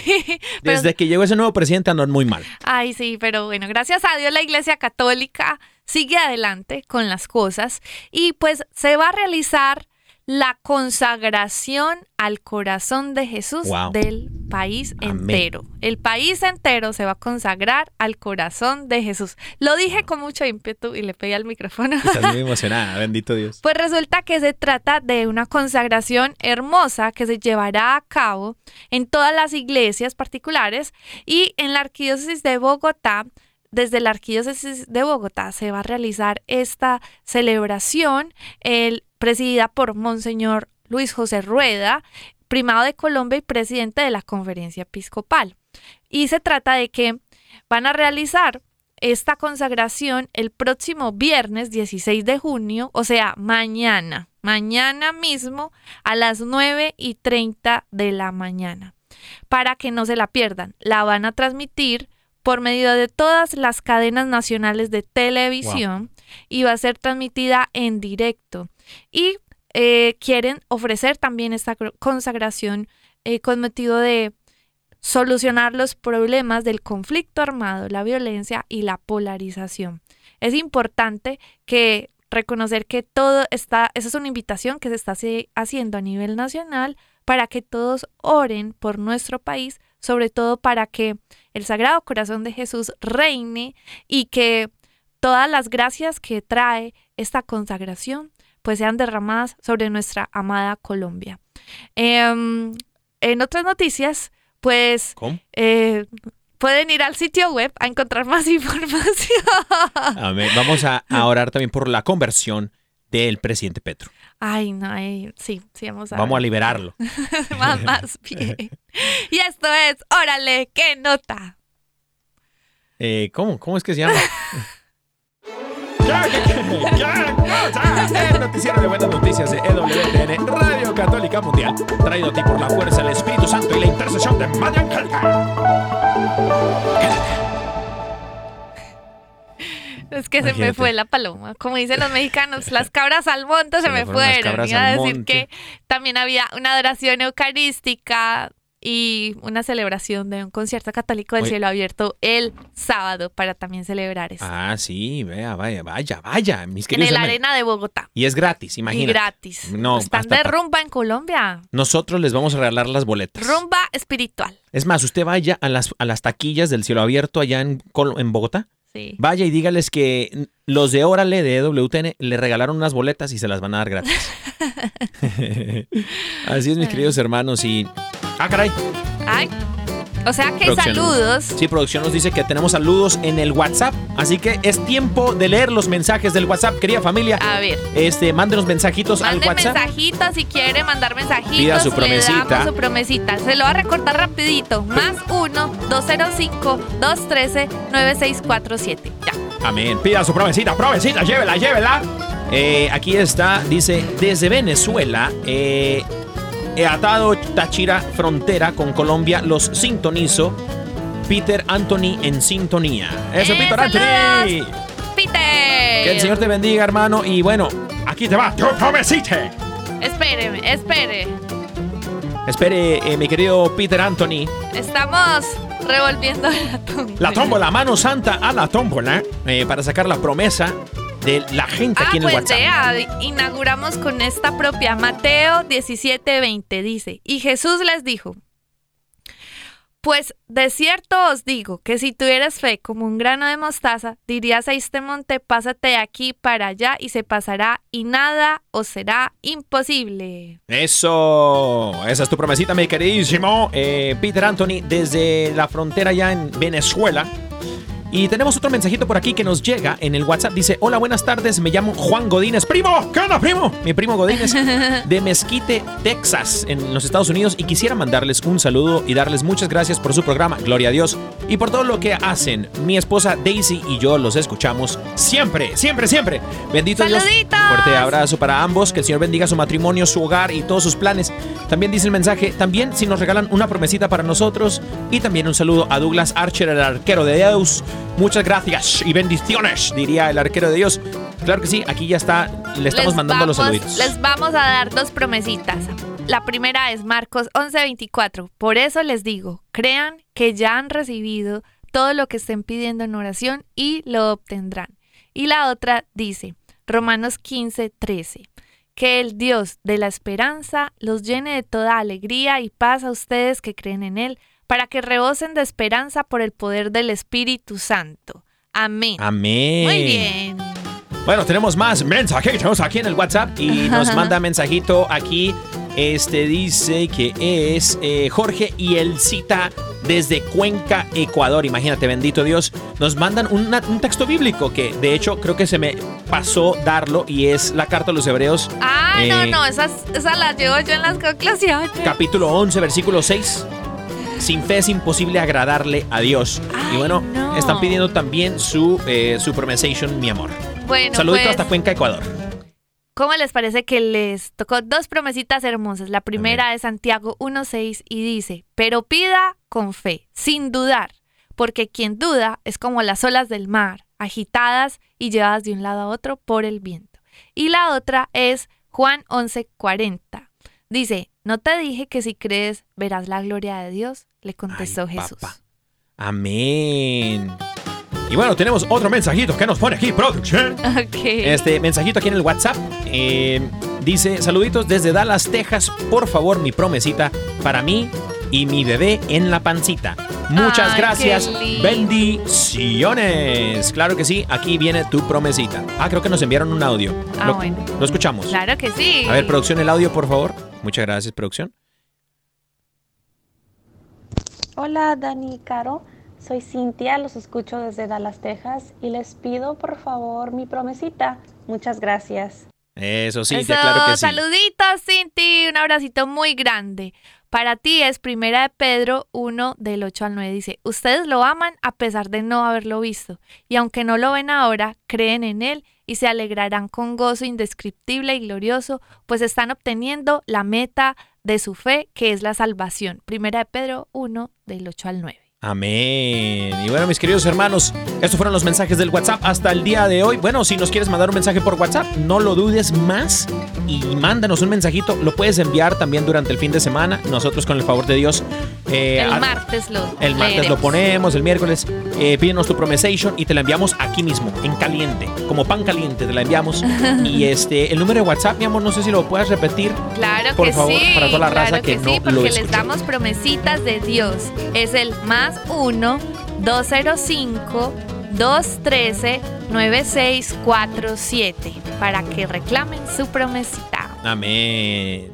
S4: Pero-
S5: Desde que llegó ese nuevo presidente andan muy mal.
S4: Ay, sí, pero bueno, gracias a Dios la Iglesia Católica sigue adelante con las cosas y pues se va a realizar la consagración al corazón de Jesús
S5: Wow.
S4: del país
S5: Amén.
S4: entero. El país entero se va a consagrar al corazón de Jesús. Lo dije con mucho ímpetu y le pedí al micrófono.
S5: Estás muy emocionada, bendito Dios.
S4: Pues resulta que se trata de una consagración hermosa que se llevará a cabo en todas las iglesias particulares y en la arquidiócesis de Bogotá. Desde la arquidiócesis de Bogotá se va a realizar esta celebración, el, presidida por Monseñor Luis José Rueda, primado de Colombia y presidente de la conferencia episcopal. Y se trata de que van a realizar esta consagración el próximo viernes 16 de junio, o sea, mañana, mañana mismo a las 9 y 30 de la mañana. Para que no se la pierdan, la van a transmitir por medio de todas las cadenas nacionales de televisión y va a ser transmitida en directo. Y eh, quieren ofrecer también esta consagración eh, con motivo de solucionar los problemas del conflicto armado, la violencia y la polarización. Es importante que reconocer que todo está, esa es una invitación que se está haci- haciendo a nivel nacional para que todos oren por nuestro país, sobre todo para que el Sagrado Corazón de Jesús reine y que todas las gracias que trae esta consagración pues sean derramadas sobre nuestra amada Colombia. Em, en otras noticias, pues eh, pueden ir al sitio web a encontrar más información.
S5: Amén. Vamos a, a orar también por la conversión del presidente Petro.
S4: Ay, no, ay, sí, sí, vamos a
S5: Vamos a liberarlo.
S4: más, más bien. Y esto es, órale, qué nota.
S5: Eh, ¿Cómo? ¿Cómo es que se llama? El noticiero de buenas noticias de EWTN, Radio Católica Mundial, traído a ti por la fuerza del Espíritu Santo y la intercesión de María Angélica.
S4: Es que se me fue la paloma. Como dicen los mexicanos, las cabras al monte se,
S5: Se
S4: me
S5: fueron
S4: fueron. Iba a decir
S5: monte.
S4: que también había una adoración eucarística y una celebración de un concierto católico del
S5: Oye.
S4: cielo abierto el sábado para también celebrar eso.
S5: Ah, sí, vea, vaya, vaya, vaya, mis
S4: en el. Arena de Bogotá.
S5: Y es gratis,
S4: Y
S5: imagínate.
S4: gratis.
S5: No,
S4: Están
S5: hasta
S4: de rumba en Colombia.
S5: Nosotros les vamos a regalar las boletas.
S4: Rumba espiritual.
S5: Es más, usted vaya a las, a las taquillas del cielo abierto allá en, Col- en Bogotá.
S4: Sí.
S5: Vaya y dígales que los de Órale de EWTN le regalaron unas boletas y se las van a dar gratis. Así es, mis queridos hermanos. Y. Ah, caray.
S4: Ay. O sea que saludos.
S5: Sí, producción nos dice que tenemos saludos en el WhatsApp. Así que es tiempo de leer los mensajes del WhatsApp, querida familia.
S4: A ver.
S5: Este, mándenos mensajitos al WhatsApp.
S4: mensajitos si quiere mandar mensajitos.
S5: Pida su
S4: Le
S5: promesita.
S4: damos su promesita. Se lo va a recortar rapidito. Más 1-205-213-9647. Ya.
S5: Amén. Pida su promesita, promesita, llévela, llévela. Eh, aquí está, dice, desde Venezuela, eh, he atado Táchira frontera con Colombia, los sintonizo. Peter Anthony en sintonía. Eso,
S4: Eh,
S5: Peter Anthony.
S4: Peter.
S5: Que el Señor te bendiga, hermano. Y bueno, aquí te va tu promesita.
S4: Espéreme, espere.
S5: Espere, eh, mi querido Peter Anthony.
S4: Estamos revolviendo la tómbola.
S5: La tómbola, mano santa a la tómbola, eh, para sacar la promesa de la gente
S4: Ah,
S5: aquí en el
S4: pues
S5: WhatsApp.
S4: inauguramos con esta propia. Mateo 17:20 dice, y Jesús les dijo, pues de cierto os digo que si tuvieras fe como un grano de mostaza, dirías a este monte, pásate de aquí para allá y se pasará y nada os será imposible.
S5: Eso, esa es tu promesita, mi queridísimo eh, Peter Anthony, desde la frontera ya en Venezuela. Y tenemos otro mensajito por aquí que nos llega en el WhatsApp. Dice, hola, buenas tardes, me llamo Juan Godínez. Primo, ¿qué onda, primo? Mi primo Godínez de Mesquite, Texas, en los Estados Unidos. Y quisiera mandarles un saludo y darles muchas gracias por su programa, Gloria a Dios, y por todo lo que hacen. Mi esposa Daisy y yo los escuchamos siempre, siempre, siempre. Bendito Dios.
S4: ¡Saluditos!
S5: Fuerte abrazo para ambos. Que el Señor bendiga su matrimonio, su hogar y todos sus planes. También dice el mensaje, también si nos regalan una promesita para nosotros. Y también un saludo a Douglas Archer, el arquero de Dios. Muchas gracias y bendiciones, diría el arquero de Dios. Claro que sí, aquí ya está, le estamos
S4: Les
S5: mandando los
S4: vamos-
S5: saluditos.
S4: Les vamos a dar dos promesitas. La primera es Marcos 11:24. Por eso les digo, crean que ya han recibido todo lo que estén pidiendo en oración y lo obtendrán. Y la otra dice, Romanos 15:13. Que el Dios de la esperanza los llene de toda alegría y paz a ustedes que creen en Él, para que rebosen de esperanza por el poder del Espíritu Santo. Amén.
S5: Amén.
S4: Muy bien.
S5: Bueno, tenemos más mensajitos aquí en el WhatsApp y nos manda mensajito aquí. Este dice que es eh, Jorge y el cita desde Cuenca, Ecuador. Imagínate, bendito Dios. Nos mandan una- un texto bíblico que de hecho creo que se me pasó darlo y es la carta a los Hebreos.
S4: Ay, no,
S5: eh,
S4: no, esas, esas las llevo yo en las conclusiones.
S5: capítulo 11, versículo 6. Sin fe es imposible agradarle a Dios. y bueno,
S4: no.
S5: están pidiendo también su, eh, su promesation, mi amor.
S4: Bueno,
S5: Saludito
S4: pues,
S5: hasta Cuenca, Ecuador.
S4: ¿cómo les parece que les tocó dos promesitas hermosas? La primera es Santiago 1.6 y dice, pero pida con fe, sin dudar, porque quien duda es como las olas del mar, agitadas y llevadas de un lado a otro por el viento. Y la otra es Juan 11.40. Dice, ¿no te dije que si crees verás la gloria de Dios? Le contestó
S5: Ay,
S4: Jesús.
S5: papá. Amén. Y bueno, tenemos otro mensajito que nos pone aquí, producción. Este mensajito aquí en el WhatsApp eh, dice: Saluditos desde Dallas, Texas. Por favor, mi promesita para mí y mi bebé en la pancita. Muchas
S4: Ay,
S5: gracias. Bendiciones. Claro que sí, aquí viene tu promesita. Ah, creo que nos enviaron un audio.
S4: Ah,
S5: lo,
S4: bueno.
S5: lo escuchamos.
S4: Claro que sí.
S5: A ver, producción, el audio, por favor. Muchas gracias, producción.
S7: Hola Dani y Caro, soy Cintia, los escucho desde Dallas, Texas y les pido por favor mi promesita. Muchas gracias.
S5: Eso sí,
S4: Eso,
S5: claro que sí.
S4: Saluditos, Cinti. Un abracito muy grande. Para ti es Primera de Pedro 1 del 8 al 9. Dice, ustedes lo aman a pesar de no haberlo visto. Y aunque no lo ven ahora, creen en él y se alegrarán con gozo indescriptible y glorioso, pues están obteniendo la meta de su fe, que es la salvación. Primera de Pedro 1 del 8 al 9.
S5: Amén. Y bueno, mis queridos hermanos, estos fueron los mensajes del WhatsApp hasta el día de hoy. Bueno, si nos quieres mandar un mensaje por WhatsApp, no lo dudes más y mándanos un mensajito. Lo puedes enviar también durante el fin de semana. Nosotros, con el favor de Dios, eh,
S4: El martes lo
S5: el martes lo ponemos, el miércoles eh, pídenos tu promesation y te la enviamos aquí mismo, en caliente, como pan caliente te la enviamos. y este, el número de WhatsApp, mi amor, no sé si lo puedas repetir.
S4: Claro
S5: Por
S4: que
S5: favor,
S4: sí.
S5: para toda la
S4: claro
S5: raza que no
S4: sí,
S5: lo
S4: porque les
S5: escuchó.
S4: damos promesitas de Dios. Es el más 1 205 213 9647 para que reclamen su promesita.
S5: Amén.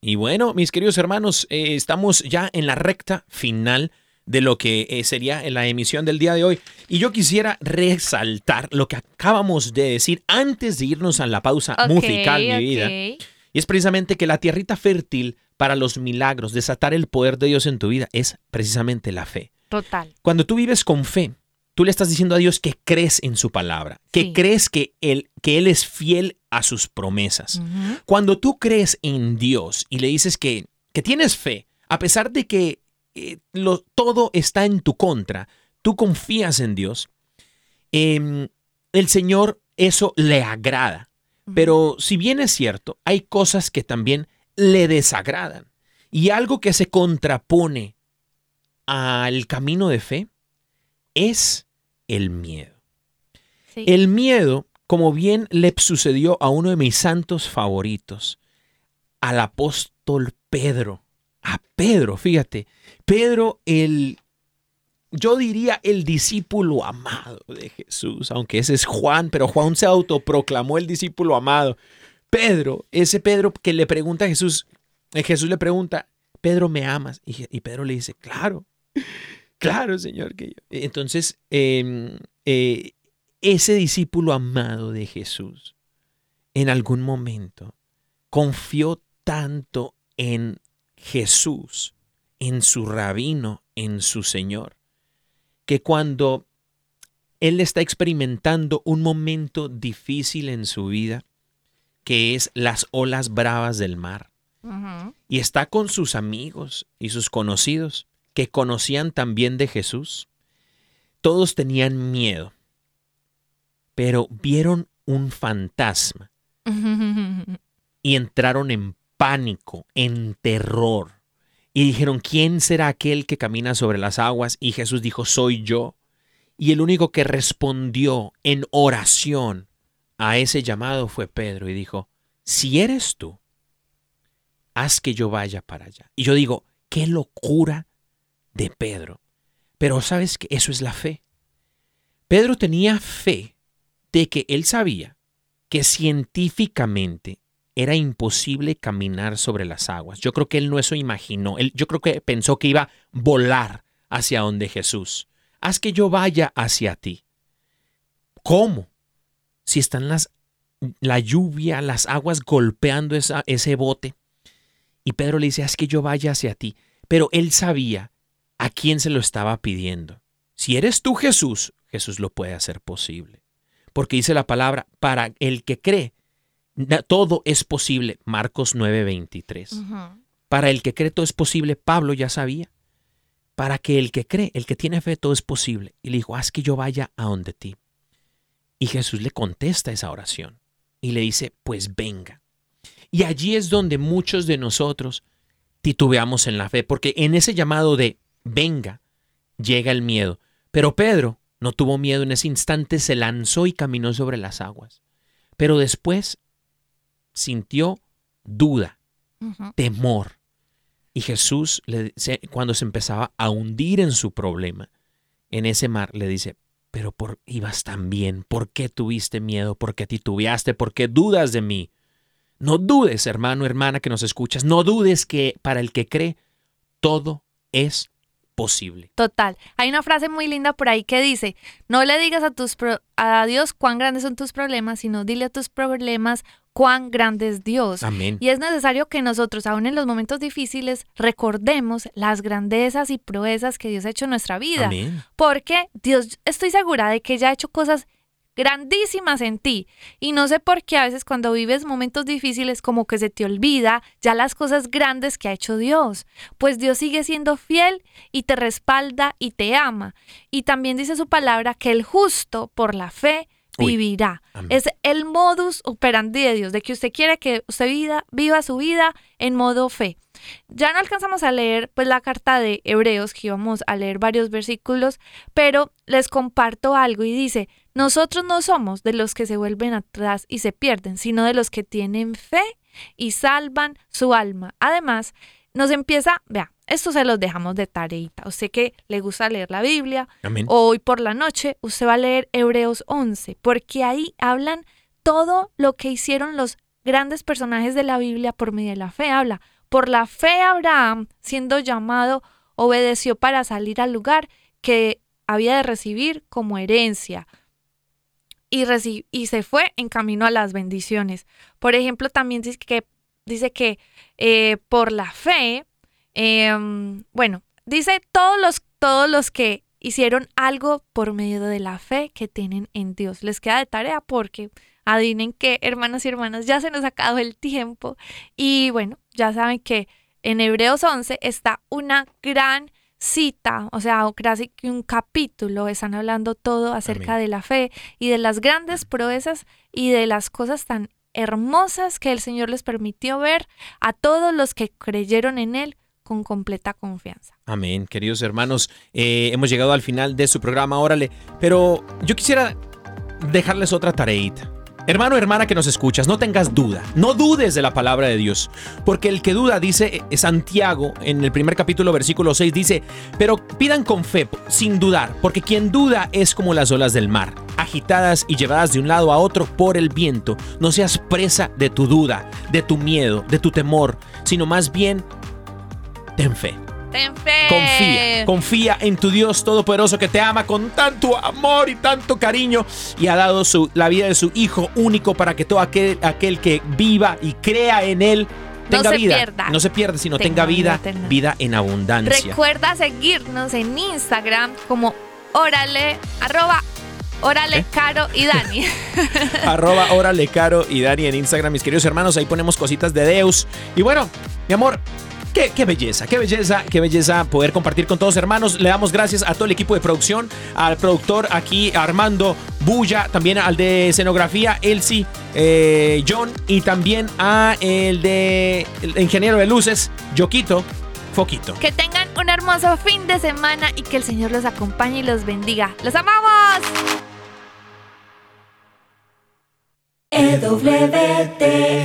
S5: Y bueno, mis queridos hermanos, eh, estamos ya en la recta final de lo que eh, sería la emisión del día de hoy. Y yo quisiera resaltar lo que acabamos de decir antes de irnos a la pausa musical, mi vida. Y es precisamente que la tierrita fértil para los milagros, desatar el poder de Dios en tu vida, es precisamente la fe.
S4: Total.
S5: Cuando tú vives con fe, tú le estás diciendo a Dios que crees en su palabra, que
S4: Sí.
S5: crees que él, que él es fiel a sus promesas. Cuando tú crees en Dios y le dices que, que tienes fe, a pesar de que eh, lo- todo está en tu contra, tú confías en Dios, em, el Señor eso le agrada. Pero si bien es cierto, hay cosas que también le desagradan. Y algo que se contrapone al camino de fe es el miedo.
S4: Sí.
S5: El miedo, como bien le sucedió a uno de mis santos favoritos, al apóstol Pedro. A Pedro, fíjate. Pedro, el, yo diría el discípulo amado de Jesús, aunque ese es Juan, pero Juan se autoproclamó el discípulo amado. Pedro, ese Pedro que le pregunta a Jesús, eh, Jesús le pregunta, Pedro, ¿me amas? Y, Pedro le dice, claro. Claro, Señor, que yo. Entonces, eh, eh, ese discípulo amado de Jesús, en algún momento, confió tanto en Jesús, en su rabino, en su Señor, que cuando él está experimentando un momento difícil en su vida, que es las olas bravas del mar, y está con sus amigos y sus conocidos que conocían también de Jesús, todos tenían miedo, pero vieron un fantasma y entraron en pánico, en terror. Y dijeron, ¿quién será aquel que camina sobre las aguas? Y Jesús dijo, soy yo. Y el único que respondió en oración a ese llamado fue Pedro y dijo, si eres tú, haz que yo vaya para allá. Y yo digo, qué locura de Pedro. Pero sabes que eso es la fe. Pedro tenía fe de que él sabía que científicamente era imposible caminar sobre las aguas. Yo creo que él no eso imaginó. Yo creo que pensó que iba a volar hacia donde Jesús. Haz que yo vaya hacia ti. ¿Cómo? Si están las, la lluvia, las aguas golpeando esa- ese bote. Y Pedro le dice, haz que yo vaya hacia ti. Pero él sabía a quién se lo estaba pidiendo. Si eres tú Jesús, Jesús lo puede hacer posible. Porque dice la palabra, para el que cree, todo es posible. Marcos 9:23.
S4: Ujú.
S5: Para el que cree todo es posible, Pablo ya sabía. Para que el que cree, el que tiene fe, todo es posible. Y le dijo, haz que yo vaya a donde ti. Y Jesús le contesta esa oración y le dice, pues venga. Y allí es donde muchos de nosotros titubeamos en la fe, porque en ese llamado de venga llega el miedo. Pero Pedro no tuvo miedo en ese instante, se lanzó y caminó sobre las aguas. Pero después sintió duda, temor. Y Jesús, le, cuando se empezaba a hundir en su problema, en ese mar, le dice, pero por ibas tan bien, ¿por qué tuviste miedo? ¿Por qué titubeaste? ¿Por qué dudas de mí? No dudes, hermano, hermana, que nos escuchas, no dudes que para el que cree, todo es posible.
S4: Total. Hay una frase muy linda por ahí que dice, no le digas a, tus pro- a Dios cuán grandes son tus problemas, sino dile a tus problemas cuán grande es Dios.
S5: Amén.
S4: Y es necesario que nosotros, aún en los momentos difíciles, recordemos las grandezas y proezas que Dios ha hecho en nuestra vida.
S5: Amén.
S4: Porque Dios, estoy segura de que ya ha hecho cosas grandísimas en ti. Y no sé por qué a veces cuando vives momentos difíciles como que se te olvida ya las cosas grandes que ha hecho Dios. Pues Dios sigue siendo fiel y te respalda y te ama. Y también dice su palabra que el justo por la fe vivirá. Es el modus operandi de Dios, de que usted quiere que usted vida, viva su vida en modo fe. Ya no alcanzamos a leer pues la carta de Hebreos, que íbamos a leer varios versículos, pero les comparto algo y dice, nosotros no somos de los que se vuelven atrás y se pierden, sino de los que tienen fe y salvan su alma. Además, nos empieza, vea, esto se los dejamos de tareita. Usted que le gusta leer la Biblia,
S5: Amén.
S4: Hoy por la noche usted va a leer Hebreos 11, porque ahí hablan todo lo que hicieron los grandes personajes de la Biblia por medio de la fe. Habla, por la fe Abraham, siendo llamado, obedeció para salir al lugar que había de recibir como herencia. Y, y se fue en camino a las bendiciones. Por ejemplo, también dice que, dice que eh, por la fe, em, bueno, dice todos los, todos los que hicieron algo por medio de la fe que tienen en Dios. Les queda de tarea porque adivinen que, hermanos y hermanas, ya se nos ha acabado el tiempo. Y bueno, ya saben que en Hebreos 11 está una gran cita, o sea, casi que un capítulo, están hablando todo acerca
S5: Amén.
S4: de la fe y de las grandes proezas y de las cosas tan hermosas que el Señor les permitió ver a todos los que creyeron en Él con completa confianza.
S5: Amén, queridos hermanos. Eh, hemos llegado al final de su programa, órale. Pero yo quisiera dejarles otra tareita. Hermano, hermana que nos escuchas, no tengas duda, no dudes de la palabra de Dios, porque el que duda, dice Santiago en el primer capítulo, versículo 6, dice, pero pidan con fe, sin dudar, porque quien duda es como las olas del mar, agitadas y llevadas de un lado a otro por el viento. No seas presa de tu duda, de tu miedo, de tu temor, sino más bien ten fe.
S4: Ten fe.
S5: Confía, confía en tu Dios Todopoderoso que te ama con tanto amor y tanto cariño y ha dado su, la vida de su Hijo único para que todo aquel, aquel que viva y crea en Él
S4: No
S5: tenga
S4: se
S5: vida.
S4: pierda.
S5: No se pierda, sino tenga,
S4: Tenga
S5: vida, vida en abundancia.
S4: Recuerda seguirnos en Instagram como órale, arroba órale,
S5: ¿Eh?
S4: caro y Dani.
S5: Arroba Órale Caro y Dani en Instagram, mis queridos hermanos. Ahí ponemos cositas de Deus. Y bueno, mi amor. Qué, qué belleza, qué belleza, qué belleza poder compartir con todos hermanos. Le damos gracias a todo el equipo de producción, al productor aquí Armando Bulla, también al de escenografía Elsie, eh, John y también a el de el ingeniero de luces, Yoquito, Foquito.
S4: que tengan un hermoso fin de semana y que el Señor los acompañe y los bendiga. ¡Los amamos!
S1: EWTN,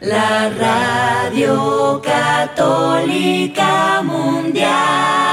S1: la radio católica mundial.